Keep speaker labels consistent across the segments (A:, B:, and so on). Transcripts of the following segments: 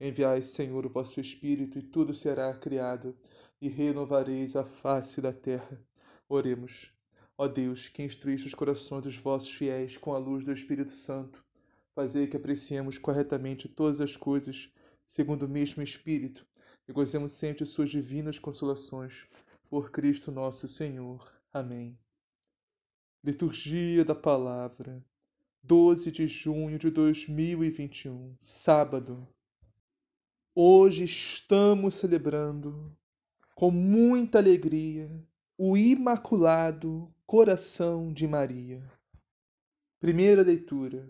A: Enviai, Senhor, o vosso Espírito, e tudo será criado, e renovareis a face da terra. Oremos. Ó Deus, que instruíste os corações dos vossos fiéis com a luz do Espírito Santo, fazei que apreciemos corretamente todas as coisas, segundo o mesmo Espírito, e gozemos sempre de suas divinas consolações. Por Cristo nosso Senhor. Amém. Liturgia da Palavra, 12 de junho de 2021, sábado. Hoje estamos celebrando com muita alegria o Imaculado Coração de Maria. Primeira leitura.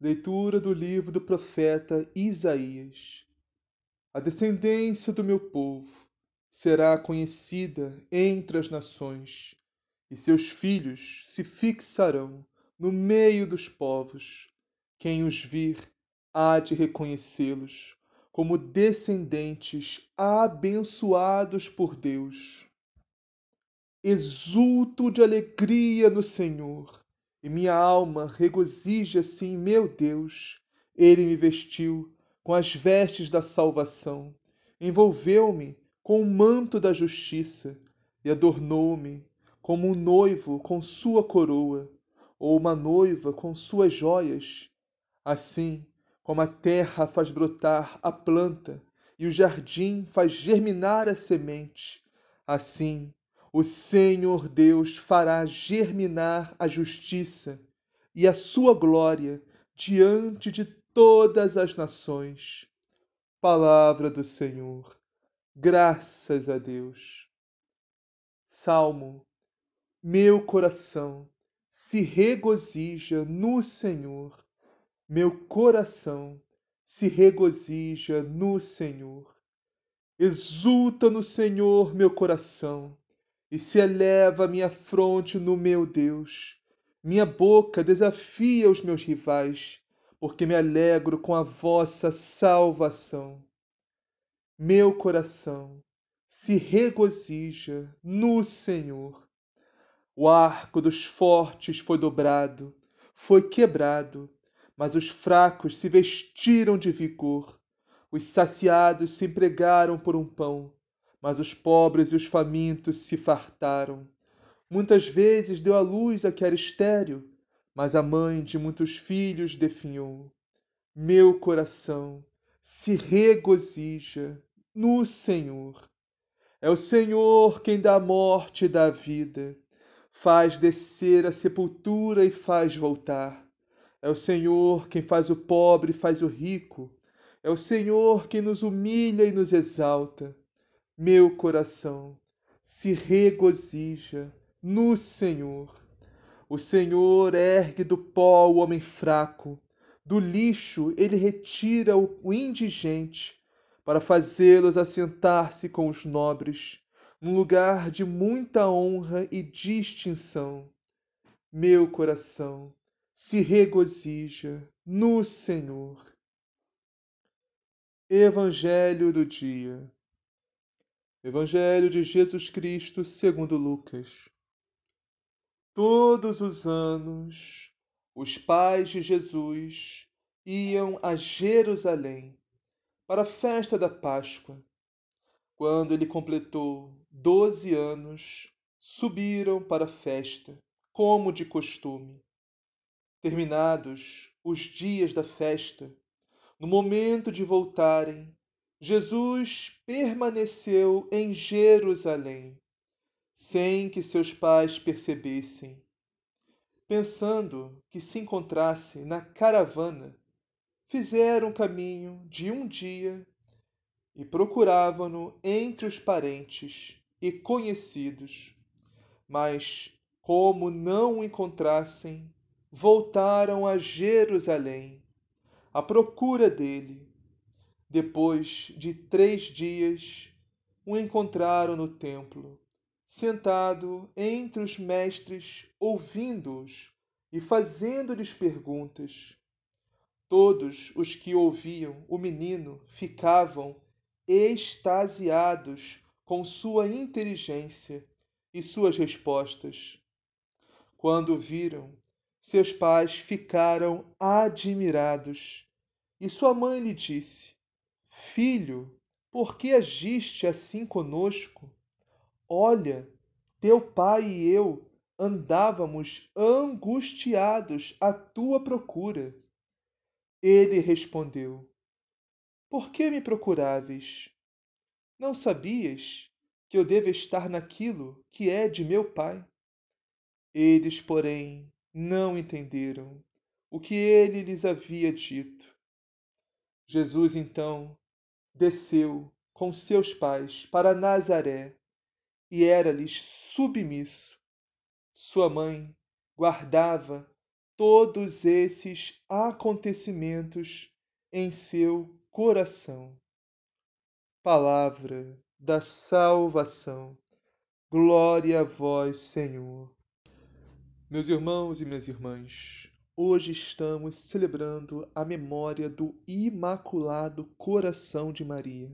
A: Leitura do livro do profeta Isaías. A descendência do meu povo será conhecida entre as nações, e seus filhos se fixarão no meio dos povos. Quem os vir há de reconhecê-los como descendentes abençoados por Deus. Exulto de alegria no Senhor, e minha alma regozija-se em meu Deus. Ele me vestiu com as vestes da salvação, envolveu-me com o manto da justiça e adornou-me como um noivo com sua coroa, ou uma noiva com suas joias. Assim, como a terra faz brotar a planta e o jardim faz germinar a semente, assim o Senhor Deus fará germinar a justiça e a sua glória diante de todas as nações. Palavra do Senhor. Graças a Deus. Salmo. Meu coração se regozija no Senhor. Meu coração se regozija no Senhor. Exulta no Senhor meu coração e se eleva minha fronte no meu Deus. Minha boca desafia os meus rivais, porque me alegro com a vossa salvação. Meu coração se regozija no Senhor. O arco dos fortes foi dobrado, foi quebrado, mas os fracos se vestiram de vigor. Os saciados se empregaram por um pão mas os pobres e os famintos se fartaram. Muitas vezes deu à luz a que era estéril, mas a mãe de muitos filhos definhou. Meu coração se regozija no Senhor. É o Senhor quem dá a morte e dá a vida, faz descer a sepultura e faz voltar. É o Senhor quem faz o pobre e faz o rico. É o Senhor quem nos humilha e nos exalta meu coração se regozija no Senhor. O Senhor ergue do pó o homem fraco, do lixo ele retira o indigente, para fazê-los assentar-se com os nobres, num lugar de muita honra e distinção. Meu coração se regozija no Senhor. Evangelho do Dia Evangelho de Jesus Cristo segundo Lucas. Todos os anos, os pais de Jesus iam a Jerusalém para a festa da Páscoa. Quando ele completou doze anos, subiram para a festa, como de costume. Terminados os dias da festa, no momento de voltarem, Jesus permaneceu em Jerusalém, sem que seus pais percebessem, pensando que se encontrasse na caravana, fizeram caminho de um dia e procuravam-no entre os parentes e conhecidos. Mas, como não o encontrassem, voltaram a Jerusalém à procura dele. Depois de três dias, o encontraram no templo, sentado entre os mestres, ouvindo-os e fazendo-lhes perguntas. Todos os que ouviam o menino ficavam extasiados com sua inteligência e suas respostas. Quando viram, seus pais ficaram admirados. E sua mãe lhe disse: Filho, por que agiste assim conosco? Olha, teu pai e eu andávamos angustiados à tua procura. Ele respondeu: Por que me procuráveis? Não sabias que eu devo estar naquilo que é de meu pai? Eles, porém, não entenderam o que ele lhes havia dito. Jesus, então, desceu com seus pais para Nazaré e era-lhes submisso. Sua mãe guardava todos esses acontecimentos em seu coração. Palavra da salvação. Glória a vós, Senhor. Meus irmãos e minhas irmãs, hoje estamos celebrando a memória do Imaculado Coração de Maria.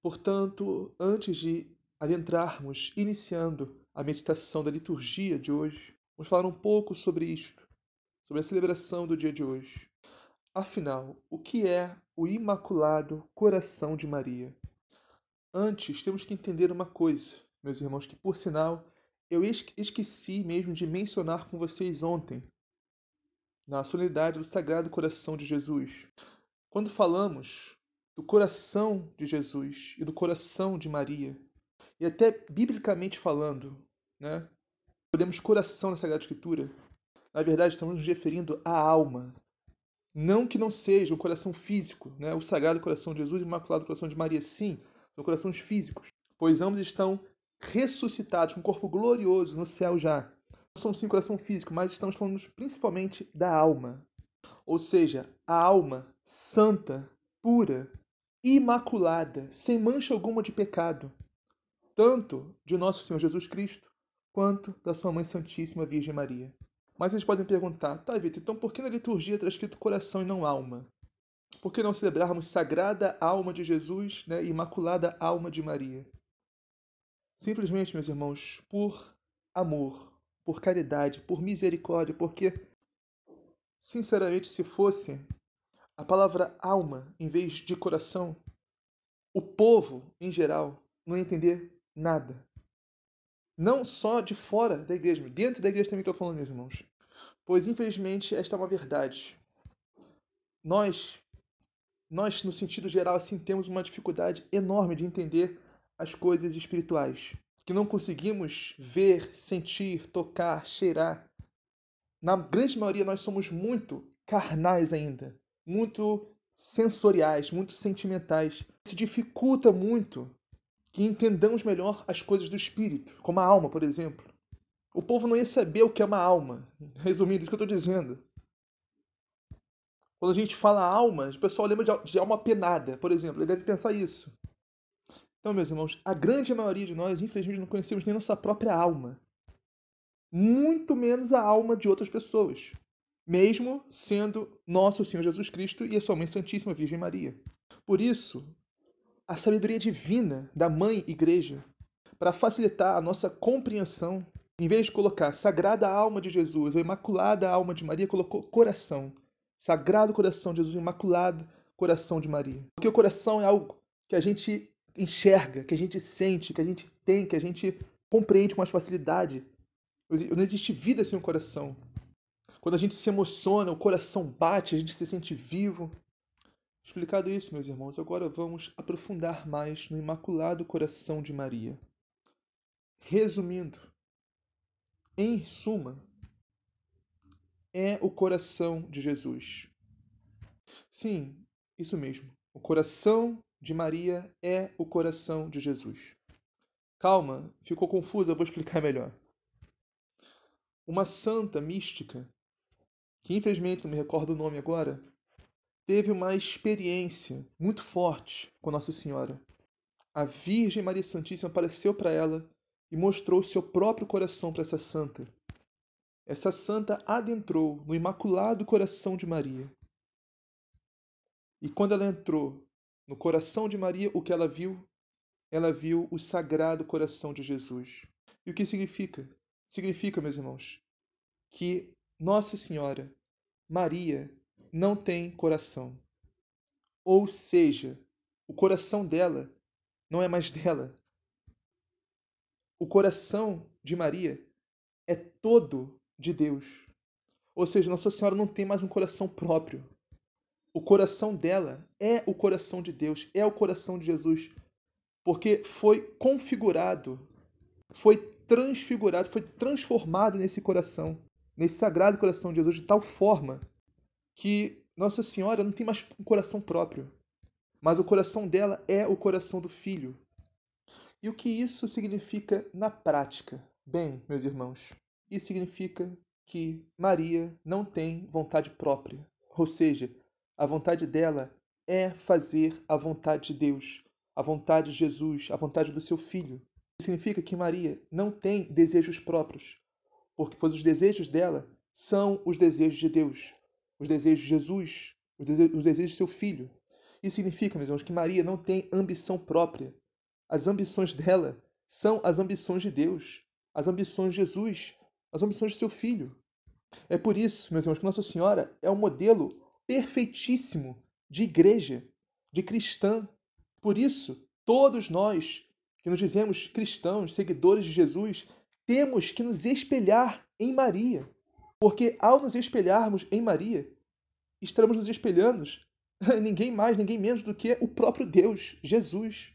A: Portanto, antes de adentrarmos, iniciando a meditação da liturgia de hoje, vamos falar um pouco sobre isto, sobre a celebração do dia de hoje. Afinal, o que é o Imaculado Coração de Maria? Antes, temos que entender uma coisa, meus irmãos, que por sinal eu esqueci mesmo de mencionar com vocês ontem, na solenidade do Sagrado Coração de Jesus. Quando falamos do coração de Jesus e do coração de Maria, e até biblicamente falando, né? Podemos coração na Sagrada Escritura. Na verdade, estamos nos referindo à alma. Não que não seja um coração físico, né? O Sagrado Coração de Jesus e o Imaculado Coração de Maria, sim, são corações físicos, pois ambos estão ressuscitados, com um corpo glorioso no céu já. Não são sim coração físico, mas estamos falando principalmente da alma. Ou seja, a alma santa, pura, imaculada, sem mancha alguma de pecado, tanto de nosso Senhor Jesus Cristo, quanto da sua Mãe Santíssima Virgem Maria. Mas vocês podem perguntar, tá, Vitor, então por que na liturgia está escrito coração e não alma? Por que não celebrarmos Sagrada Alma de Jesus né, e Imaculada Alma de Maria? Simplesmente, meus irmãos, por amor, por caridade, por misericórdia, porque, sinceramente, se fosse a palavra alma em vez de coração, o povo, em geral, não ia entender nada. Não só de fora da igreja, dentro da igreja também estou falando, meus irmãos. Pois, infelizmente, esta é uma verdade. Nós, nós, no sentido geral, assim, temos uma dificuldade enorme de entender as coisas espirituais, que não conseguimos ver, sentir, tocar, cheirar. Na grande maioria, nós somos muito carnais ainda, muito sensoriais, muito sentimentais. Isso dificulta muito que entendamos melhor as coisas do espírito, como a alma, por exemplo. O povo não ia saber o que é uma alma. Resumindo, isso que eu estou dizendo. Quando a gente fala alma, o pessoal lembra de alma penada, por exemplo. Ele deve pensar isso. Então, meus irmãos, a grande maioria de nós, infelizmente, não conhecemos nem nossa própria alma. Muito menos a alma de outras pessoas. Mesmo sendo nosso Senhor Jesus Cristo e a sua Mãe Santíssima Virgem Maria. Por isso, a sabedoria divina da Mãe Igreja, para facilitar a nossa compreensão, em vez de colocar Sagrada Alma de Jesus ou Imaculada Alma de Maria, colocou coração. Sagrado Coração de Jesus, Imaculado Coração de Maria. Porque o coração é algo que a gente enxerga, que a gente sente, que a gente tem, que a gente compreende com mais facilidade. Não existe vida sem o coração. Quando a gente se emociona, o coração bate, a gente se sente vivo. Explicado isso, meus irmãos, agora vamos aprofundar mais no Imaculado Coração de Maria. Resumindo, em suma, é o coração de Jesus. Sim, isso mesmo. O coração de Maria é o coração de Jesus. Calma, ficou confusa, vou explicar melhor. Uma santa mística, que infelizmente não me recordo o nome agora, teve uma experiência muito forte com Nossa Senhora. A Virgem Maria Santíssima apareceu para ela e mostrou seu próprio coração para essa santa. Essa santa adentrou no Imaculado Coração de Maria. E quando ela entrou no coração de Maria, o que ela viu? Ela viu o Sagrado Coração de Jesus. E o que significa? Significa, meus irmãos, que Nossa Senhora, Maria, não tem coração. Ou seja, o coração dela não é mais dela. O coração de Maria é todo de Deus. Ou seja, Nossa Senhora não tem mais um coração próprio. O coração dela é o coração de Deus, é o coração de Jesus, porque foi configurado, foi transfigurado, foi transformado nesse coração, nesse sagrado coração de Jesus, de tal forma que Nossa Senhora não tem mais um coração próprio, mas o coração dela é o coração do Filho. E o que isso significa na prática? Bem, meus irmãos, isso significa que Maria não tem vontade própria, ou seja, a vontade dela é fazer a vontade de Deus, a vontade de Jesus, a vontade do seu Filho significa que Maria não tem desejos próprios, porque pois os desejos dela são os desejos de Deus, os desejos de Jesus, os desejos, os desejos de seu filho. Isso significa, meus irmãos, que Maria não tem ambição própria. As ambições dela são as ambições de Deus, as ambições de Jesus, as ambições de seu filho. É por isso, meus irmãos, que Nossa Senhora é um modelo perfeitíssimo de igreja, de cristã. Por isso, todos nós que nos dizemos cristãos, seguidores de Jesus, temos que nos espelhar em Maria. Porque ao nos espelharmos em Maria, estaremos nos espelhando ninguém mais, ninguém menos do que o próprio Deus, Jesus.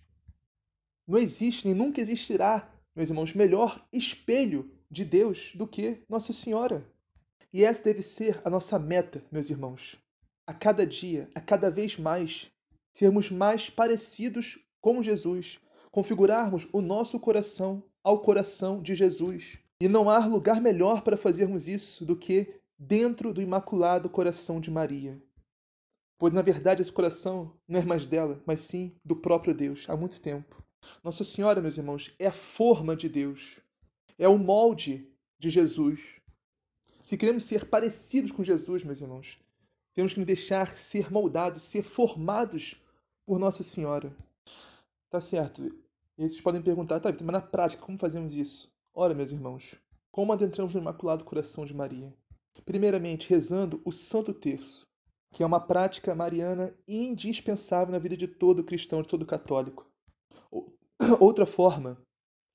A: Não existe nem nunca existirá, meus irmãos, melhor espelho de Deus do que Nossa Senhora. E essa deve ser a nossa meta, meus irmãos. A cada dia, a cada vez mais, sermos mais parecidos com Jesus, configurarmos o nosso coração ao coração de Jesus. E não há lugar melhor para fazermos isso do que dentro do Imaculado Coração de Maria. Pois, na verdade, esse coração não é mais dela, mas sim do próprio Deus, há muito tempo. Nossa Senhora, meus irmãos, é a forma de Deus, é o molde de Jesus. Se queremos ser parecidos com Jesus, meus irmãos, temos que nos deixar ser moldados, ser formados por Nossa Senhora. Tá certo. E vocês podem perguntar, tá, mas na prática, como fazemos isso? Ora, meus irmãos, como adentramos no Imaculado Coração de Maria? Primeiramente, rezando o Santo Terço, que é uma prática mariana indispensável na vida de todo cristão, de todo católico. Outra forma,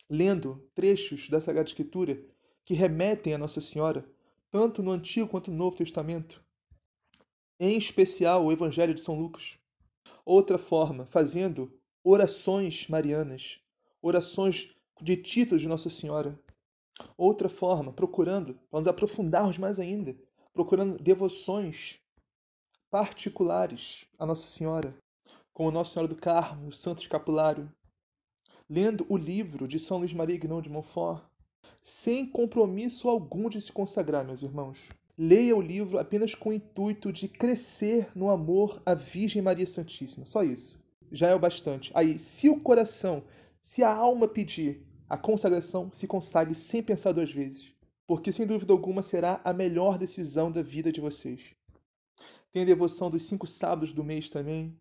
A: lendo trechos da Sagrada Escritura que remetem a Nossa Senhora, tanto no Antigo quanto no Novo Testamento, em especial o Evangelho de São Lucas. Outra forma, fazendo orações marianas, orações de títulos de Nossa Senhora. Outra forma, procurando, vamos aprofundarmos mais ainda, procurando devoções particulares a Nossa Senhora, como Nossa Senhora do Carmo, o Santo Escapulário, lendo o livro de São Luís Maria Guinon de Montfort, sem compromisso algum de se consagrar, meus irmãos. Leia o livro apenas com o intuito de crescer no amor à Virgem Maria Santíssima. Só isso já é o bastante. Aí, se o coração, se a alma pedir a consagração, se consagre sem pensar duas vezes. Porque, sem dúvida alguma, será a melhor decisão da vida de vocês. Tem a devoção dos cinco sábados do mês também.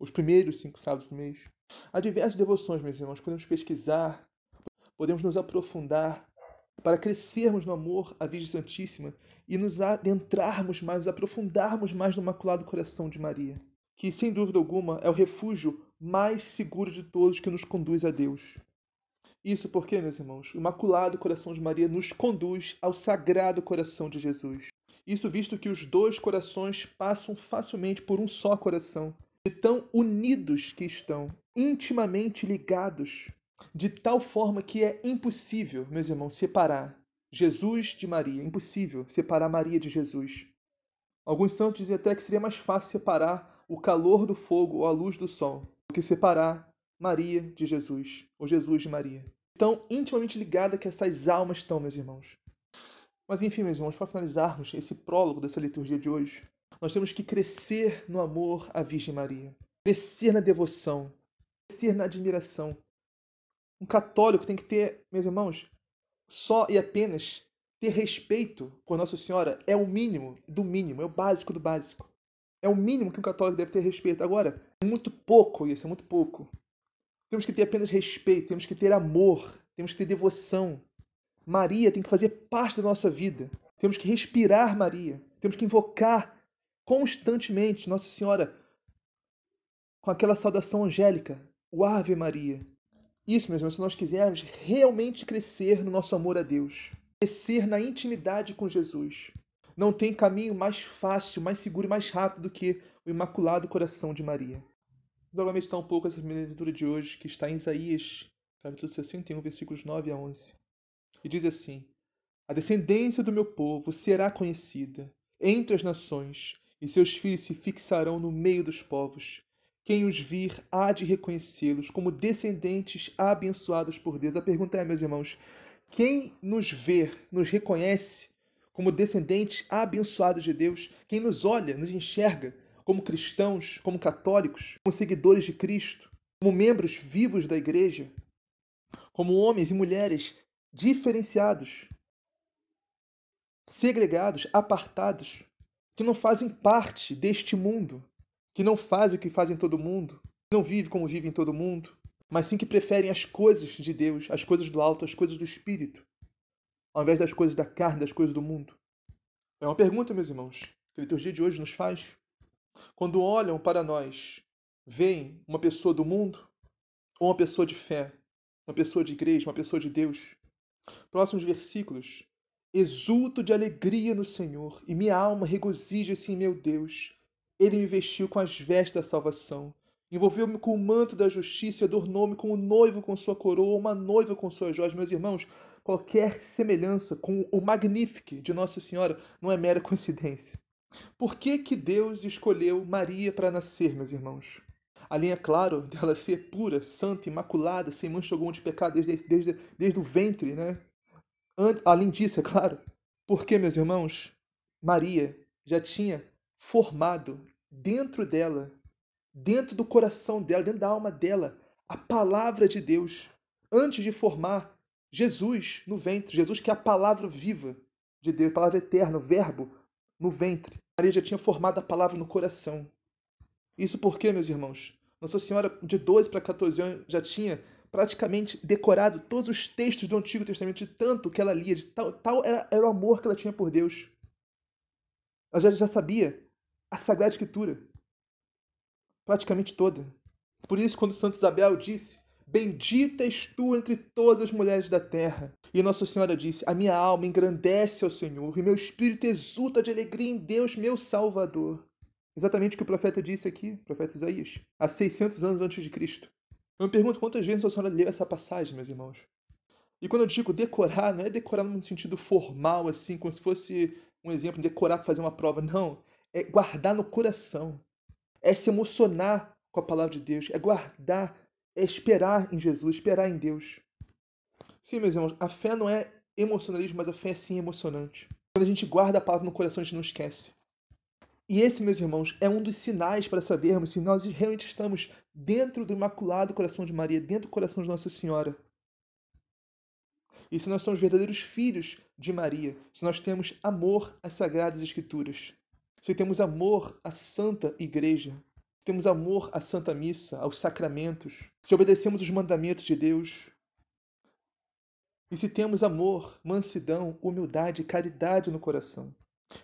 A: Os primeiros cinco sábados do mês. Há diversas devoções, meus irmãos. Podemos pesquisar, podemos nos aprofundar para crescermos no amor à Virgem Santíssima e nos adentrarmos mais, aprofundarmos mais no Imaculado Coração de Maria que, sem dúvida alguma, é o refúgio mais seguro de todos que nos conduz a Deus. Isso porque, meus irmãos, o Imaculado Coração de Maria nos conduz ao Sagrado Coração de Jesus. Isso visto que os dois corações passam facilmente por um só coração. de tão unidos que estão, intimamente ligados, de tal forma que é impossível, meus irmãos, separar Jesus de Maria. Impossível separar Maria de Jesus. Alguns santos dizem até que seria mais fácil separar o calor do fogo ou a luz do sol do que separar Maria de Jesus ou Jesus de Maria. Tão intimamente ligada que essas almas estão, meus irmãos. Mas enfim, meus irmãos, para finalizarmos esse prólogo dessa liturgia de hoje, nós temos que crescer no amor à Virgem Maria, crescer na devoção, crescer na admiração. Um católico tem que ter, meus irmãos, só e apenas ter respeito por Nossa Senhora é o mínimo do mínimo, é o básico do básico. É o mínimo que um católico deve ter respeito. Agora, é muito pouco isso, é muito pouco. Temos que ter apenas respeito, temos que ter amor, temos que ter devoção. Maria tem que fazer parte da nossa vida. Temos que respirar Maria, temos que invocar constantemente Nossa Senhora com aquela saudação angélica, o Ave Maria. Isso, meus irmãos, se nós quisermos realmente crescer no nosso amor a Deus, crescer na intimidade com Jesus. Não tem caminho mais fácil, mais seguro e mais rápido do que o Imaculado Coração de Maria. Vamos meditar um pouco essa primeira leitura de hoje, que está em Isaías, capítulo 61, versículos 9 a 11. E diz assim: A descendência do meu povo será conhecida entre as nações, e seus filhos se fixarão no meio dos povos. Quem os vir há de reconhecê-los como descendentes abençoados por Deus. A pergunta é, meus irmãos, quem nos vê, nos reconhece como descendentes abençoados de Deus? Quem nos olha, nos enxerga como cristãos, como católicos, como seguidores de Cristo, como membros vivos da igreja, como homens e mulheres diferenciados, segregados, apartados, que não fazem parte deste mundo, que não fazem o que fazem todo mundo, que não vivem como vivem todo mundo, mas sim que preferem as coisas de Deus, as coisas do alto, as coisas do espírito, ao invés das coisas da carne, das coisas do mundo? É uma pergunta, meus irmãos, que a liturgia de hoje nos faz. Quando olham para nós, veem uma pessoa do mundo ou uma pessoa de fé, uma pessoa de igreja, uma pessoa de Deus? Próximos versículos. Exulto de alegria no Senhor, e minha alma regozija-se em meu Deus. Ele me vestiu com as vestes da salvação, envolveu-me com o manto da justiça adornou-me como noivo com sua coroa, uma noiva com suas joias. Meus irmãos, qualquer semelhança com o Magnifique de Nossa Senhora não é mera coincidência. Por que, que Deus escolheu Maria para nascer, meus irmãos? Além, é claro, dela ser pura, santa, imaculada, sem mancha alguma de pecado desde, desde, desde o ventre, né? Além disso, é claro, porque, meus irmãos, Maria já tinha formado dentro dela, dentro do coração dela, dentro da alma dela, a palavra de Deus, antes de formar Jesus no ventre. Jesus que é a palavra viva de Deus, a palavra eterna, o verbo no ventre. Maria já tinha formado a palavra no coração. Isso porque, meus irmãos, Nossa Senhora de 12 para 14 anos já tinha praticamente decorado todos os textos do Antigo Testamento, de tanto que ela lia, de tal, tal era, era o amor que ela tinha por Deus. Ela já, já sabia a Sagrada Escritura, praticamente toda. Por isso, quando Santa Isabel disse: Bendita és tu entre todas as mulheres da terra. E Nossa Senhora disse: A minha alma engrandece ao Senhor, e meu espírito exulta de alegria em Deus, meu Salvador. Exatamente o que o profeta disse aqui, o profeta Isaías, há 600 anos antes de Cristo. Eu me pergunto quantas vezes a senhora leu essa passagem, meus irmãos. E quando eu digo decorar, não é decorar no sentido formal, assim, como se fosse um exemplo, decorar para fazer uma prova. Não. É guardar no coração. É se emocionar com a palavra de Deus. É guardar, é esperar em Jesus, esperar em Deus. Sim, meus irmãos, a fé não é emocionalismo, mas a fé é sim emocionante. Quando a gente guarda a palavra no coração, a gente não esquece. E esse, meus irmãos, é um dos sinais para sabermos se nós realmente estamos dentro do Imaculado Coração de Maria, dentro do coração de Nossa Senhora. E se nós somos verdadeiros filhos de Maria, se nós temos amor às Sagradas Escrituras, se temos amor à Santa Igreja, se temos amor à Santa Missa, aos sacramentos, se obedecemos os mandamentos de Deus, e se temos amor, mansidão, humildade e caridade no coração.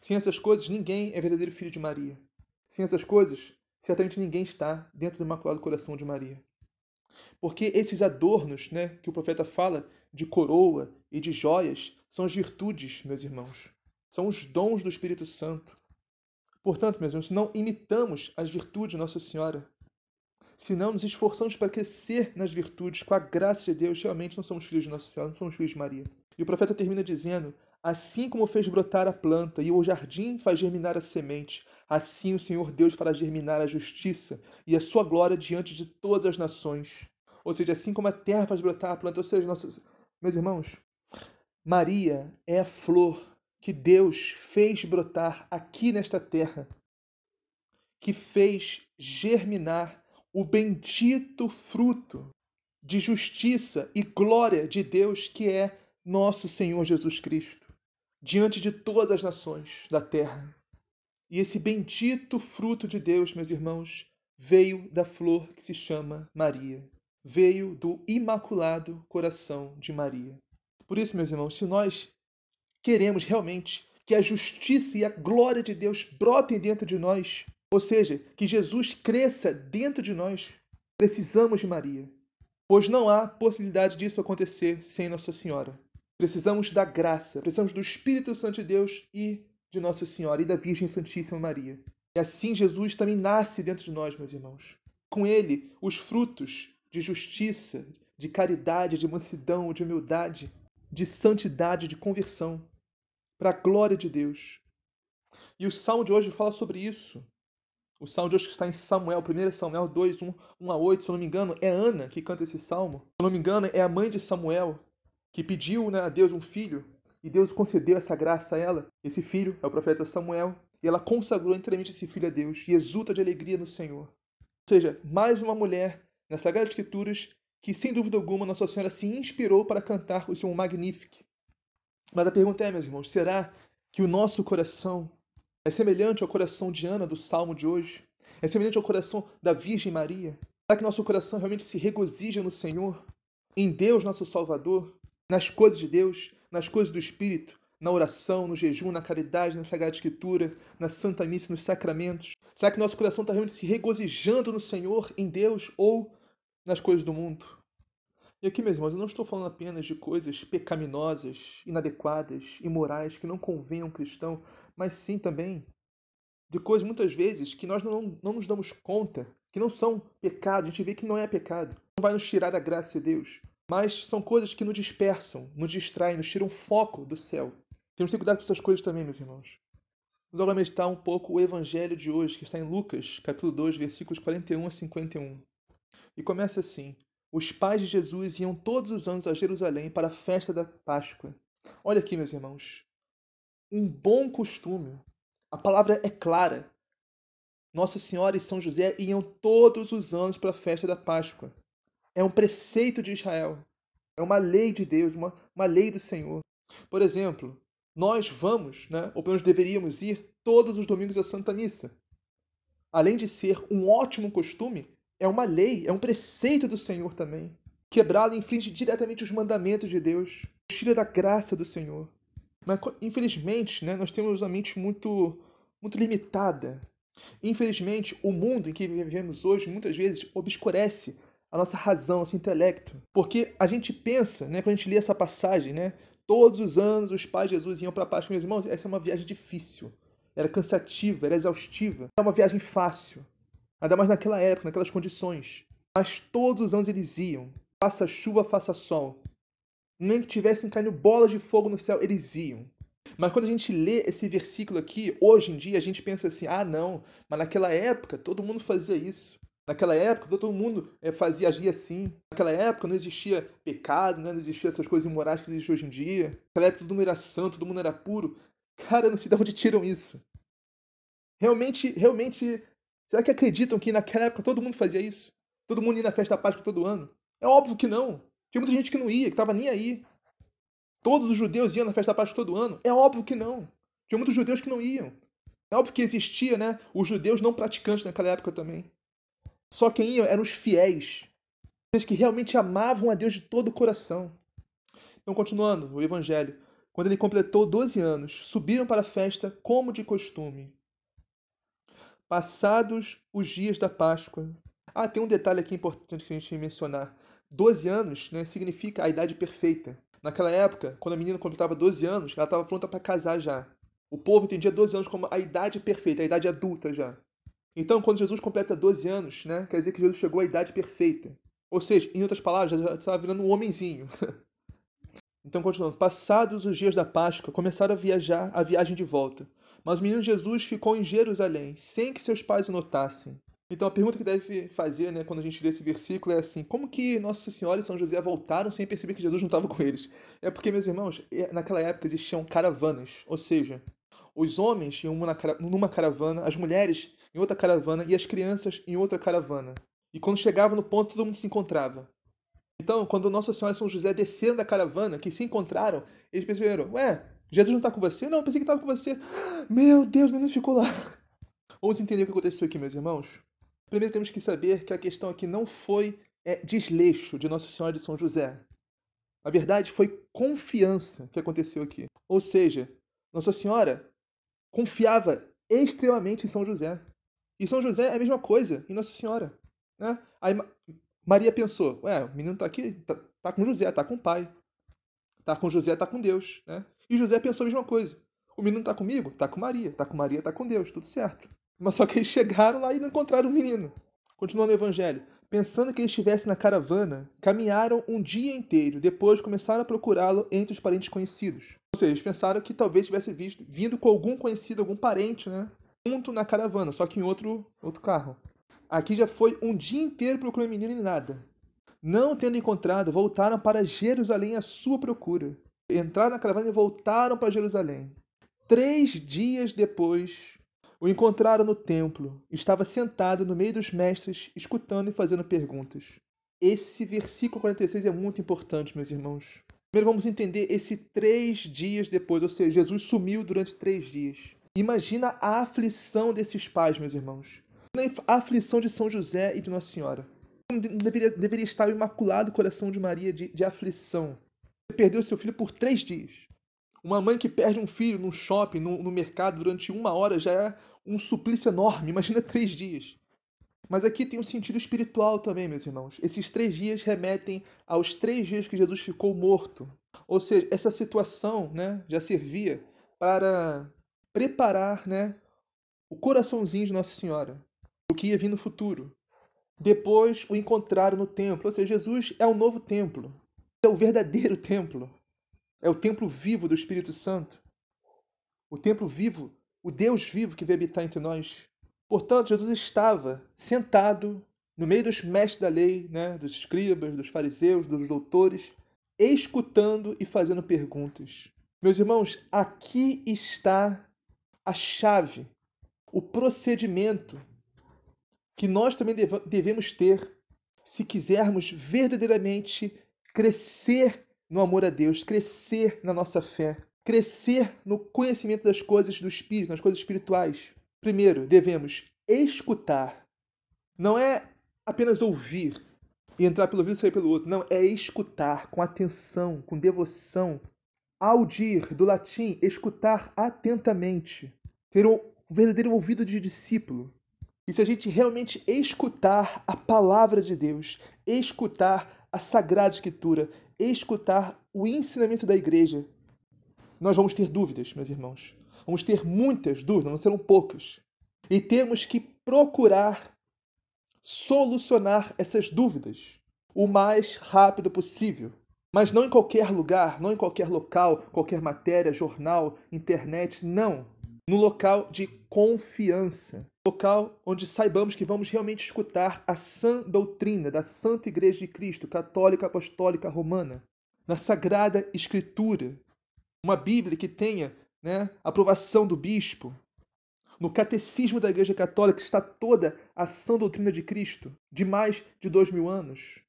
A: Sem essas coisas, ninguém é verdadeiro filho de Maria. Sem essas coisas, certamente ninguém está dentro do Imaculado Coração de Maria. Porque esses adornos né, que o profeta fala, de coroa e de joias, são as virtudes, meus irmãos. São os dons do Espírito Santo. Portanto, meus irmãos, se não imitamos as virtudes de Nossa Senhora, se não nos esforçamos para crescer nas virtudes, com a graça de Deus, realmente não somos filhos de Nossa Senhora, não somos filhos de Maria. E o profeta termina dizendo: Assim como fez brotar a planta e o jardim faz germinar a semente, assim o Senhor Deus fará germinar a justiça e a sua glória diante de todas as nações. Ou seja, assim como a terra faz brotar a planta, ou seja, nossos... meus irmãos, Maria é a flor que Deus fez brotar aqui nesta terra, que fez germinar o bendito fruto de justiça e glória de Deus, que é nosso Senhor Jesus Cristo, diante de todas as nações da terra. E esse bendito fruto de Deus, meus irmãos, veio da flor que se chama Maria, veio do imaculado coração de Maria. Por isso, meus irmãos, se nós queremos realmente que a justiça e a glória de Deus brotem dentro de nós, ou seja, que Jesus cresça dentro de nós, precisamos de Maria, pois não há possibilidade disso acontecer sem Nossa Senhora. Precisamos da graça, precisamos do Espírito Santo de Deus e de Nossa Senhora e da Virgem Santíssima Maria. E assim Jesus também nasce dentro de nós, meus irmãos. Com ele, os frutos de justiça, de caridade, de mansidão, de humildade, de santidade, de conversão, para a glória de Deus. E o salmo de hoje fala sobre isso. O salmo de hoje está em Samuel, 1 Samuel 2, 1, 1 a 8, se eu não me engano, é Ana que canta esse salmo. Se eu não me engano, é a mãe de Samuel, que pediu né, a Deus um filho, e Deus concedeu essa graça a ela. Esse filho é o profeta Samuel, e ela consagrou inteiramente esse filho a Deus, e exulta de alegria no Senhor. Ou seja, mais uma mulher nas Sagradas Escrituras que, sem dúvida alguma, Nossa Senhora se inspirou para cantar o seu Magnifique. Mas a pergunta é, meus irmãos, será que o nosso coração é semelhante ao coração de Ana do Salmo de hoje? É semelhante ao coração da Virgem Maria? Será que nosso coração realmente se regozija no Senhor, em Deus, nosso Salvador, nas coisas de Deus, nas coisas do Espírito, na oração, no jejum, na caridade, na Sagrada Escritura, na Santa Missa, nos sacramentos? Será que nosso coração está realmente se regozijando no Senhor, em Deus ou nas coisas do mundo? E aqui, meus irmãos, eu não estou falando apenas de coisas pecaminosas, inadequadas, imorais, que não convenham um cristão, mas sim também de coisas muitas vezes que nós não, não nos damos conta, que não são pecado, a gente vê que não é pecado, não vai nos tirar da graça de Deus, mas são coisas que nos dispersam, nos distraem, nos tiram foco do céu. Temos que ter cuidado com essas coisas também, meus irmãos. Vamos agora meditar um pouco o evangelho de hoje, que está em Lucas, capítulo 2, versículos 41 a 51. E começa assim: os pais de Jesus iam todos os anos a Jerusalém para a festa da Páscoa. Olha aqui, meus irmãos. Um bom costume. A palavra é clara. Nossa Senhora e São José iam todos os anos para a festa da Páscoa. É um preceito de Israel. É uma lei de Deus, uma, uma lei do Senhor. Por exemplo, nós vamos, né, ou pelo menos deveríamos ir, todos os domingos à Santa Missa. Além de ser um ótimo costume, é uma lei, é um preceito do Senhor também. Quebrá-lo infringe diretamente os mandamentos de Deus, tira da graça do Senhor. Mas, infelizmente, né, nós temos uma mente muito, muito limitada. Infelizmente, o mundo em que vivemos hoje muitas vezes obscurece a nossa razão, nosso intelecto. Porque a gente pensa, né, quando a gente lê essa passagem, né, todos os anos os pais de Jesus iam para a Páscoa, meus irmãos, essa é uma viagem difícil. Era cansativa, era exaustiva. É uma viagem fácil. Ainda mais naquela época, naquelas condições. Mas todos os anos eles iam. Faça chuva, faça sol. Nem que tivessem caindo bolas de fogo no céu, eles iam. Mas quando a gente lê esse versículo aqui, hoje em dia, a gente pensa assim: ah, não, mas naquela época todo mundo fazia isso. Naquela época todo mundo eh, fazia agir assim. Naquela época não existia pecado, né? não existia essas coisas imorais que existem hoje em dia. Naquela época todo mundo era santo, todo mundo era puro. Cara, não sei de onde tiram isso. Realmente, realmente Será que acreditam que naquela época todo mundo fazia isso? Todo mundo ia na festa da Páscoa todo ano? É óbvio que não. Tinha muita gente que não ia, que estava nem aí. Todos os judeus iam na festa da Páscoa todo ano? É óbvio que não. Tinha muitos judeus que não iam. É óbvio que existia, né? Os judeus não praticantes naquela época também. Só quem ia eram os fiéis. Aqueles que realmente amavam a Deus de todo o coração. Então, continuando o evangelho. Quando ele completou 12 anos, subiram para a festa como de costume. Passados os dias da Páscoa. Ah, tem um detalhe aqui importante que a gente mencionar. 12 anos né, significa a idade perfeita. Naquela época, quando a menina completava 12 anos, ela estava pronta para casar já. O povo entendia 12 anos como a idade perfeita, a idade adulta já. Então, quando Jesus completa 12 anos, né, quer dizer que Jesus chegou à idade perfeita. Ou seja, em outras palavras, já estava virando um homenzinho. Então, continuando. Passados os dias da Páscoa, começaram a viajar a viagem de volta. Mas o menino Jesus ficou em Jerusalém, sem que seus pais o notassem. Então, a pergunta que deve fazer, né, quando a gente lê esse versículo é assim: como que Nossa Senhora e São José voltaram sem perceber que Jesus não estava com eles? É porque, meus irmãos, naquela época existiam caravanas, ou seja, os homens iam numa caravana, as mulheres em outra caravana e as crianças em outra caravana. E quando chegava no ponto, todo mundo se encontrava. Então, quando Nossa Senhora e São José desceram da caravana, que se encontraram, eles perceberam: Ué, Jesus não está com você? Não, pensei que estava com você. Meu Deus, o menino ficou lá. Vamos entender o que aconteceu aqui, meus irmãos? Primeiro temos que saber que a questão aqui não foi é, desleixo de Nossa Senhora de São José. Na verdade, foi confiança que aconteceu aqui. Ou seja, Nossa Senhora confiava extremamente em São José. E São José é a mesma coisa em Nossa Senhora. Né? Aí Maria pensou: ué, o menino está aqui, tá, tá, com José, tá com o pai. Tá com José, tá com Deus. Né? E José pensou a mesma coisa. O menino está comigo? Tá com Maria. Tá com Maria, tá com Deus, tudo certo. Mas só que eles chegaram lá e não encontraram o menino. Continuando o evangelho. Pensando que ele estivesse na caravana, caminharam um dia inteiro. Depois começaram a procurá-lo entre os parentes conhecidos. Ou seja, eles pensaram que talvez tivesse visto, vindo com algum conhecido, algum parente, né? Junto na caravana, só que em outro, outro carro. Aqui já foi um dia inteiro procurando o menino e nada. Não tendo encontrado, voltaram para Jerusalém à sua procura. Entraram na caravana e voltaram para Jerusalém. Três dias depois, o encontraram no templo. Estava sentado no meio dos mestres, escutando e fazendo perguntas. Esse versículo 46 é muito importante, meus irmãos. Primeiro vamos entender esse três dias depois, ou seja, Jesus sumiu durante três dias. Imagina a aflição desses pais, meus irmãos. A aflição de São José e de Nossa Senhora. Deveria, deveria estar o imaculado coração de Maria de, de aflição. Você perdeu seu filho por três dias. Uma mãe que perde um filho no shopping, no, no mercado, durante uma hora já é um suplício enorme. Imagina três dias. Mas aqui tem um sentido espiritual também, meus irmãos. Esses três dias remetem aos três dias que Jesus ficou morto. Ou seja, essa situação né, já servia para preparar né, o coraçãozinho de Nossa Senhora, o que ia vir no futuro. Depois o encontraram no templo. Ou seja, Jesus é o novo templo. É o verdadeiro templo. É o templo vivo do Espírito Santo. O templo vivo, o Deus vivo que veio habitar entre nós. Portanto, Jesus estava sentado no meio dos mestres da lei, né, dos escribas, dos fariseus, dos doutores, escutando e fazendo perguntas. Meus irmãos, aqui está a chave, o procedimento que nós também devemos ter se quisermos verdadeiramente crescer no amor a Deus, crescer na nossa fé, crescer no conhecimento das coisas do Espírito, nas coisas espirituais. Primeiro, devemos escutar. Não é apenas ouvir e entrar pelo ouvido e sair pelo outro. Não, é escutar com atenção, com devoção. Audir, do latim, escutar atentamente. Ter um verdadeiro ouvido de discípulo. E se a gente realmente escutar a palavra de Deus, escutar a Sagrada Escritura, escutar o ensinamento da igreja, nós vamos ter dúvidas, meus irmãos. Vamos ter muitas dúvidas, não serão poucas. E temos que procurar solucionar essas dúvidas o mais rápido possível. Mas não em qualquer lugar, não em qualquer local, qualquer matéria, jornal, internet, não. No local de confiança. Local onde saibamos que vamos realmente escutar a sã doutrina da Santa Igreja de Cristo, católica apostólica romana, na Sagrada Escritura, uma Bíblia que tenha né, aprovação do bispo. No catecismo da Igreja Católica está toda a sã doutrina de Cristo, de mais de dois mil anos.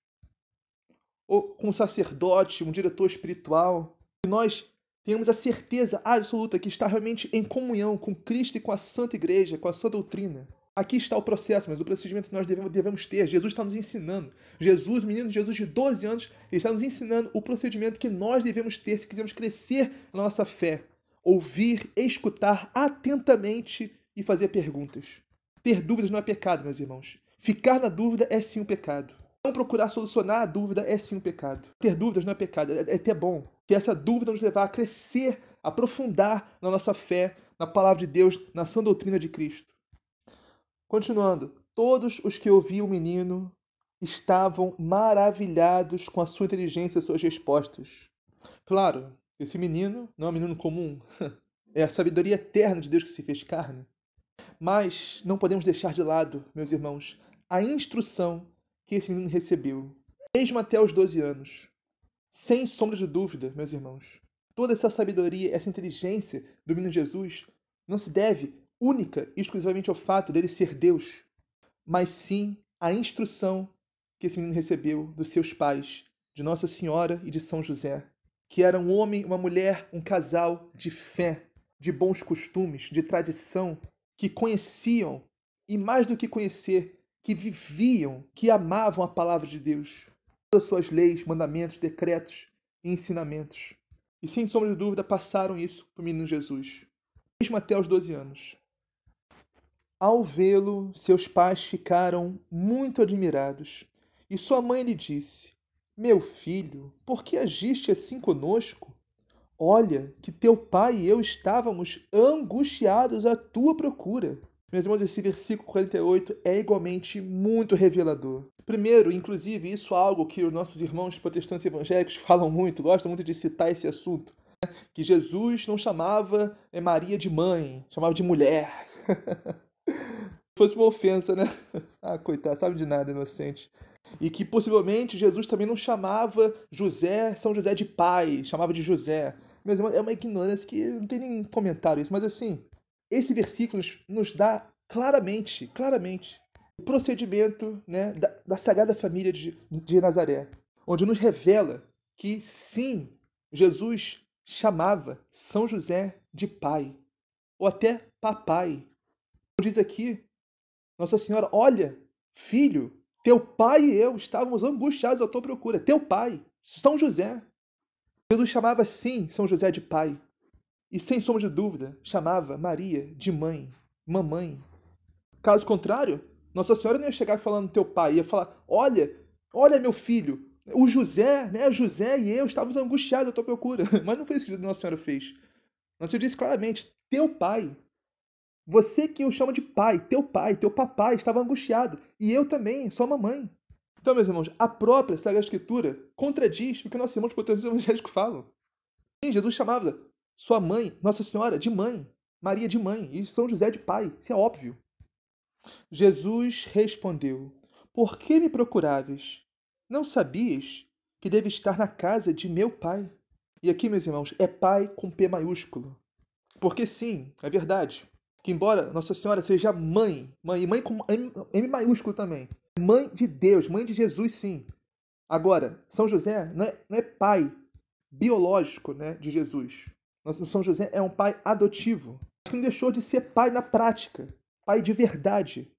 A: Ou com um sacerdote, um diretor espiritual. Que nós tenhamos a certeza absoluta que está realmente em comunhão com Cristo e com a Santa Igreja, com a sã doutrina. Aqui está o processo, mas o procedimento que nós devemos ter. Jesus está nos ensinando. Jesus, menino Jesus de 12 anos, está nos ensinando o procedimento que nós devemos ter se quisermos crescer na nossa fé. Ouvir, escutar atentamente e fazer perguntas. Ter dúvidas não é pecado, meus irmãos. Ficar na dúvida é sim um pecado. Não procurar solucionar a dúvida é sim um pecado. Ter dúvidas não é pecado, é, é até bom. Que essa dúvida nos levar a crescer, aprofundar na nossa fé, na palavra de Deus, na sã doutrina de Cristo. Continuando, todos os que ouviam o menino estavam maravilhados com a sua inteligência e suas respostas. Claro, esse menino não é um menino comum, é a sabedoria eterna de Deus que se fez carne. Mas não podemos deixar de lado, meus irmãos, a instrução que esse menino recebeu, mesmo até os 12 anos. Sem sombra de dúvida, meus irmãos, toda essa sabedoria, essa inteligência do menino Jesus não se deve única e exclusivamente ao fato dele ser Deus, mas sim à instrução que esse menino recebeu dos seus pais, de Nossa Senhora e de São José, que era um homem, uma mulher, um casal de fé, de bons costumes, de tradição, que conheciam e mais do que conhecer, que viviam, que amavam a palavra de Deus, as suas leis, mandamentos, decretos e ensinamentos. E sem sombra de dúvida passaram isso para o menino Jesus, mesmo até os 12 anos. Ao vê-lo, seus pais ficaram muito admirados e sua mãe lhe disse: Meu filho, por que agiste assim conosco? Olha, que teu pai e eu estávamos angustiados à tua procura. Meus irmãos, esse versículo 48 é igualmente muito revelador. Primeiro, inclusive, isso é algo que os nossos irmãos protestantes evangélicos falam muito, gostam muito de citar esse assunto. Né? Que Jesus não chamava é, Maria de mãe, chamava de mulher. Fosse uma ofensa, né? Ah, coitado, sabe de nada, inocente. E que possivelmente Jesus também não chamava José, São José de pai, chamava de José. Mas é uma ignorância que não tem nem comentário isso, mas assim, esse versículo nos dá claramente, claramente, o procedimento né, da, da Sagrada Família de, de Nazaré, onde nos revela que sim, Jesus chamava São José de pai, ou até papai. Diz aqui, Nossa Senhora, olha, filho, teu pai e eu estávamos angustiados à tua procura. Teu pai, São José. Jesus chamava sim São José de pai. E sem sombra de dúvida, chamava Maria de mãe, mamãe. Caso contrário, Nossa Senhora não ia chegar falando teu pai, ia falar: Olha, olha meu filho, o José, né? José e eu estávamos angustiados à tua procura. Mas não foi isso que Nossa Senhora fez. Nossa Senhora disse claramente: Teu pai. Você que eu chamo de pai, teu pai, teu papai estava angustiado. E eu também, sua mamãe. Então, meus irmãos, a própria Sagrada Escritura contradiz o que nossos irmãos protestantes evangélicos falam. Sim, Jesus chamava sua mãe, Nossa Senhora, de mãe, Maria de mãe e São José de pai. Isso é óbvio. Jesus respondeu: Por que me procuráveis? Não sabias que deve estar na casa de meu pai? E aqui, meus irmãos, é pai com P maiúsculo. Porque sim, é verdade que embora Nossa Senhora seja mãe, mãe, e mãe com M, M maiúsculo também, mãe de Deus, mãe de Jesus, sim. Agora, São José não é, não é pai biológico né, de Jesus. Nosso São José é um pai adotivo, que não deixou de ser pai na prática, pai de verdade.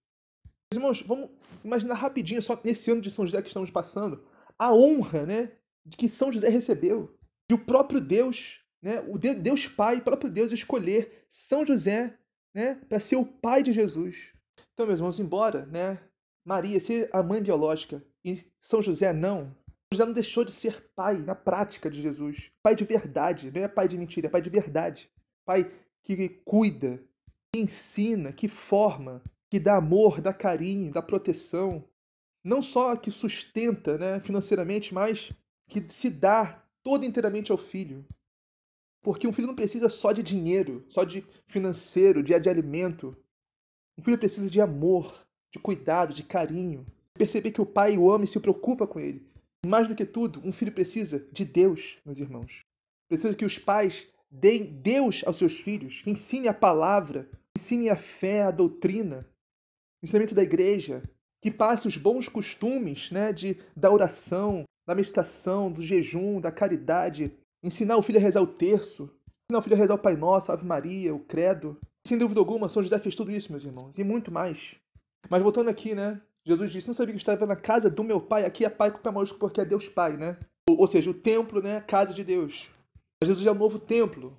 A: Meus irmãos, vamos imaginar rapidinho, só nesse ano de São José que estamos passando, a honra né, de que São José recebeu, de o próprio Deus, né, o Deus Pai, o próprio Deus escolher São José né, para ser o pai de Jesus. Então, meus irmãos, embora né, Maria seja a mãe biológica e São José não, José não deixou de ser pai na prática de Jesus. Pai de verdade, não é pai de mentira, é pai de verdade. Pai que cuida, que ensina, que forma, que dá amor, dá carinho, dá proteção. Não só que sustenta né, financeiramente, mas que se dá todo inteiramente ao filho. Porque um filho não precisa só de dinheiro, só de financeiro, de, de alimento. Um filho precisa de amor, de cuidado, de carinho. Perceber que o pai o ama e se preocupa com ele. Mais do que tudo, um filho precisa de Deus, meus irmãos. Precisa que os pais deem Deus aos seus filhos, que ensine a palavra, ensine a fé, a doutrina, o ensinamento da igreja, que passe os bons costumes né, de, da oração, da meditação, do jejum, da caridade, ensinar o filho a rezar o terço, ensinar o filho a rezar o Pai Nosso, a Ave Maria, o Credo. Sem dúvida alguma, São José fez tudo isso, meus irmãos, e muito mais. Mas voltando aqui, né? Jesus disse: Não sabia que estava na casa do meu pai. Aqui é pai com o pé maiúsculo porque é Deus Pai, né? Ou, ou seja, o templo, né? Casa de Deus. Mas Jesus é o novo templo.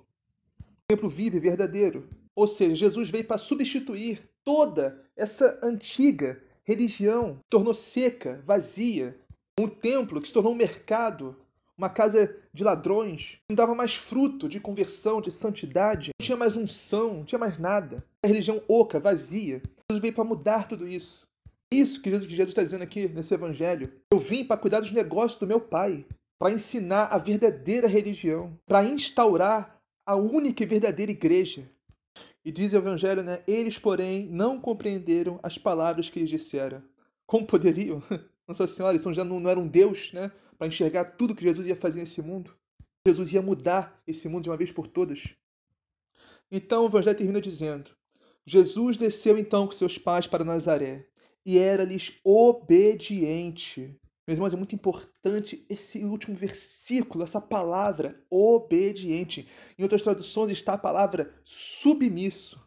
A: O templo vive, verdadeiro. Ou seja, Jesus veio para substituir toda essa antiga religião, tornou seca, vazia. Um templo que se tornou um mercado, uma casa de ladrões, não dava mais fruto de conversão, de santidade, não tinha mais unção, não tinha mais nada. A religião oca, vazia. Jesus veio para mudar tudo isso. Isso que Jesus está dizendo aqui nesse evangelho. Eu vim para cuidar dos negócios do meu pai, para ensinar a verdadeira religião, para instaurar a única e verdadeira igreja. E diz o evangelho, né? Eles, porém, não compreenderam as palavras que lhes dissera. Como poderiam? Nossa Senhora, eles já não, não eram Deus, né? Para enxergar tudo que Jesus ia fazer nesse mundo. Jesus ia mudar esse mundo de uma vez por todas. Então o evangelho termina dizendo: Jesus desceu então com seus pais para Nazaré e era-lhes obediente. Meus irmãos, é muito importante esse último versículo, essa palavra obediente. Em outras traduções está a palavra submisso.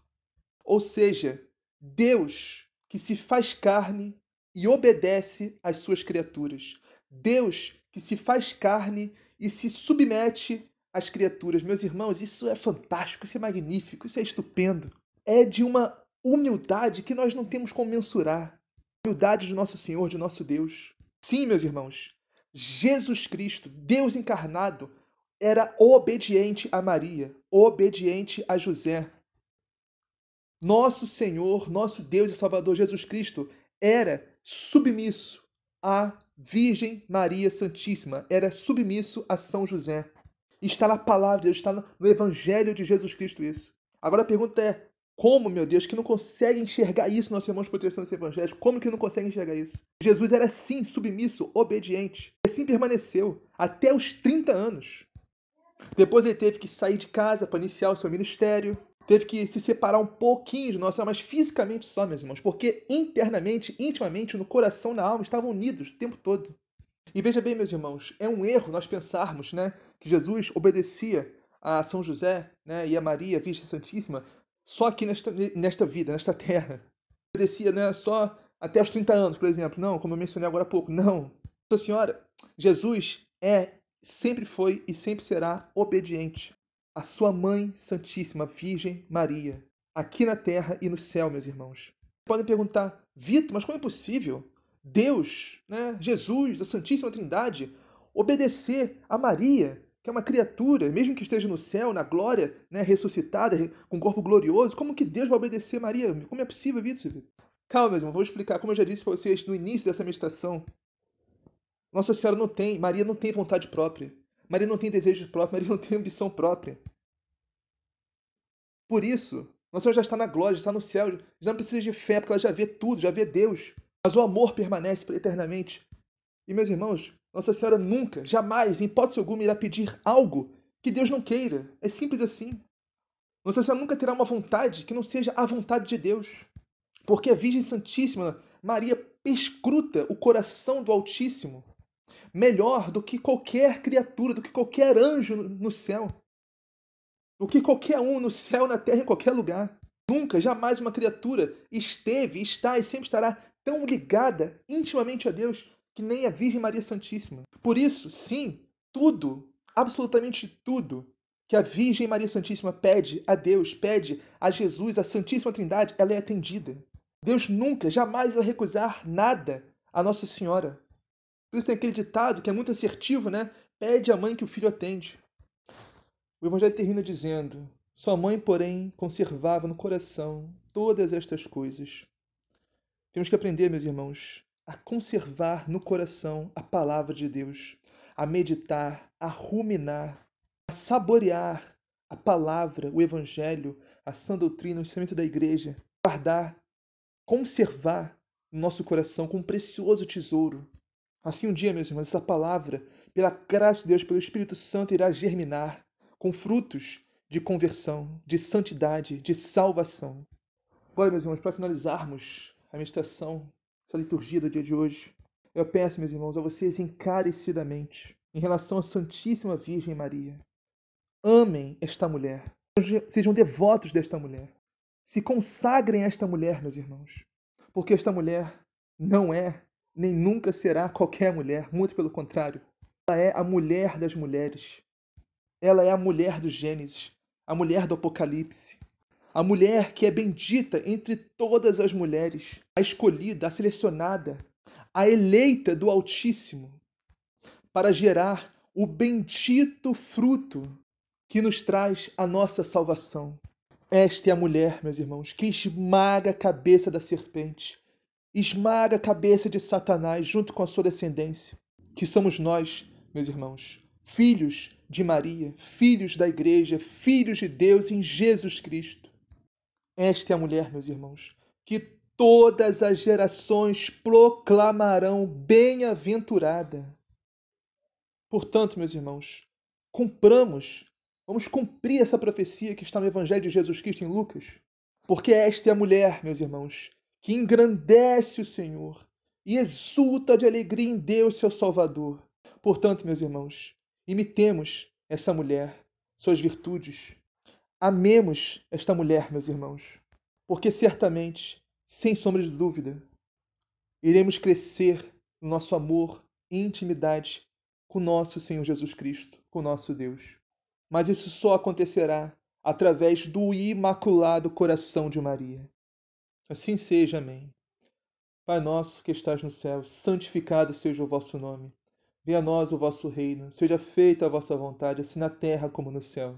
A: Ou seja, Deus que se faz carne e obedece às suas criaturas. Deus que se faz carne e se submete às criaturas. Meus irmãos, isso é fantástico, isso é magnífico, isso é estupendo. É de uma humildade que nós não temos como mensurar. Humildade de nosso Senhor, de nosso Deus. Sim, meus irmãos, Jesus Cristo, Deus encarnado, era obediente a Maria, obediente a José. Nosso Senhor, nosso Deus e Salvador Jesus Cristo era submisso à Virgem Maria Santíssima, era submisso a São José. Está na palavra de Deus, está no Evangelho de Jesus Cristo isso. Agora a pergunta é: como, meu Deus, que não consegue enxergar isso, nossos irmãos protestantes evangélicos? Como que não consegue enxergar isso? Jesus era sim submisso, obediente. E assim permaneceu até os 30 anos. Depois ele teve que sair de casa para iniciar o seu ministério. Teve que se separar um pouquinho de nós, mas fisicamente só, meus irmãos, porque internamente, intimamente, no coração, na alma, estavam unidos o tempo todo. E veja bem, meus irmãos, é um erro nós pensarmos né, que Jesus obedecia a São José né, e a Maria, Virgem Santíssima, só aqui nesta, nesta vida, nesta terra. Obedecia né, só até os 30 anos, por exemplo. Não, como eu mencionei agora há pouco. Não. Nossa Senhora, Jesus é, sempre foi e sempre será obediente à sua Mãe Santíssima, Virgem Maria, aqui na terra e no céu, meus irmãos. Podem perguntar, Vitor, mas como é possível Deus, né, Jesus, a Santíssima Trindade, obedecer a Maria, que é uma criatura, mesmo que esteja no céu, na glória, né, ressuscitada, com um corpo glorioso, como que Deus vai obedecer Maria? Como é possível isso? Calma, mesmo, vou explicar. Como eu já disse para vocês no início dessa meditação, Nossa Senhora não tem, Maria não tem vontade própria. Maria não tem desejo próprio, Maria não tem ambição própria. Por isso, Nossa Senhora já está na glória, já está no céu, já não precisa de fé, porque ela já vê tudo, já vê Deus. Mas o amor permanece eternamente. E, meus irmãos, nossa Senhora nunca, jamais, em hipótese alguma, irá pedir algo que Deus não queira. É simples assim. Nossa Senhora nunca terá uma vontade que não seja a vontade de Deus. Porque a Virgem Santíssima, Maria, perscruta o coração do Altíssimo melhor do que qualquer criatura, do que qualquer anjo no céu, do que qualquer um no céu, na terra, em qualquer lugar. Nunca, jamais uma criatura esteve, está e sempre estará tão ligada intimamente a Deus que nem a Virgem Maria Santíssima. Por isso, sim, tudo, absolutamente tudo que a Virgem Maria Santíssima pede a Deus, pede a Jesus, a Santíssima Trindade, ela é atendida. Deus nunca, jamais vai recusar nada a Nossa Senhora. Por isso tem aquele ditado que é muito assertivo, né? Pede à mãe que o filho atende. O Evangelho termina dizendo: Sua mãe, porém, conservava no coração todas estas coisas. Temos que aprender, meus irmãos, a conservar no coração a palavra de Deus, a meditar, a ruminar, a saborear a palavra, o evangelho, a sã doutrina, o ensinamento da igreja, guardar, conservar no nosso coração como um precioso tesouro. Assim um dia, meus irmãos, essa palavra, pela graça de Deus, pelo Espírito Santo, irá germinar com frutos de conversão, de santidade, de salvação. Agora, meus irmãos, para finalizarmos a meditação essa liturgia do dia de hoje, eu peço, meus irmãos, a vocês encarecidamente, em relação à Santíssima Virgem Maria, amem esta mulher, sejam devotos desta mulher, se consagrem a esta mulher, meus irmãos, porque esta mulher não é, nem nunca será qualquer mulher, muito pelo contrário, ela é a mulher das mulheres, ela é a mulher do Gênesis, a mulher do Apocalipse, a mulher que é bendita entre todas as mulheres, a escolhida, a selecionada, a eleita do Altíssimo, para gerar o bendito fruto que nos traz a nossa salvação. Esta é a mulher, meus irmãos, que esmaga a cabeça da serpente, esmaga a cabeça de Satanás junto com a sua descendência, que somos nós, meus irmãos, filhos de Maria, filhos da igreja, filhos de Deus em Jesus Cristo. Esta é a mulher, meus irmãos, que todas as gerações proclamarão bem-aventurada. Portanto, meus irmãos, cumpramos, vamos cumprir essa profecia que está no Evangelho de Jesus Cristo em Lucas, porque esta é a mulher, meus irmãos, que engrandece o Senhor e exulta de alegria em Deus, seu Salvador. Portanto, meus irmãos, imitemos essa mulher, suas virtudes. Amemos esta mulher, meus irmãos, porque certamente, sem sombra de dúvida, iremos crescer no nosso amor e intimidade com nosso Senhor Jesus Cristo, com nosso Deus. Mas isso só acontecerá através do imaculado coração de Maria. Assim seja, amém. Pai nosso que estás no céu, santificado seja o vosso nome. Venha a nós o vosso reino, seja feita a vossa vontade, assim na terra como no céu.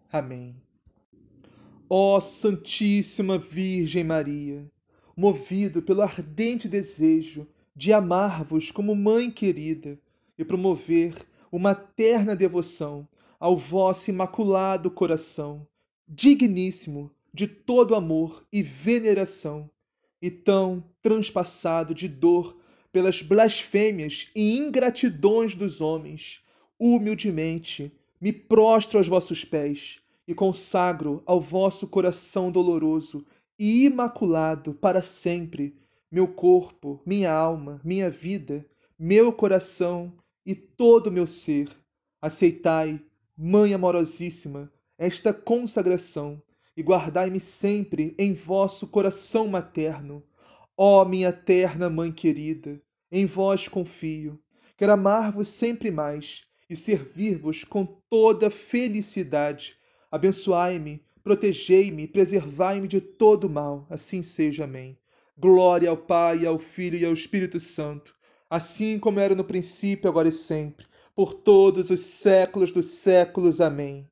A: Amém. Ó Santíssima Virgem Maria, movido pelo ardente desejo de amar-vos como mãe querida, e promover uma terna devoção ao vosso imaculado coração, digníssimo de todo amor e veneração, e tão transpassado de dor pelas blasfêmias e ingratidões dos homens, humildemente me prostro aos vossos pés e consagro ao vosso coração doloroso e imaculado para sempre meu corpo, minha alma, minha vida, meu coração e todo o meu ser. Aceitai, Mãe amorosíssima, esta consagração e guardai-me sempre em vosso coração materno. Ó minha terna Mãe querida, em vós confio. Quero amar-vos sempre mais e servir-vos com toda felicidade. Abençoai-me, protegei-me, preservai-me de todo mal. Assim seja. Amém. Glória ao Pai, ao Filho e ao Espírito Santo assim como era no princípio, agora e sempre, por todos os séculos dos séculos. Amém.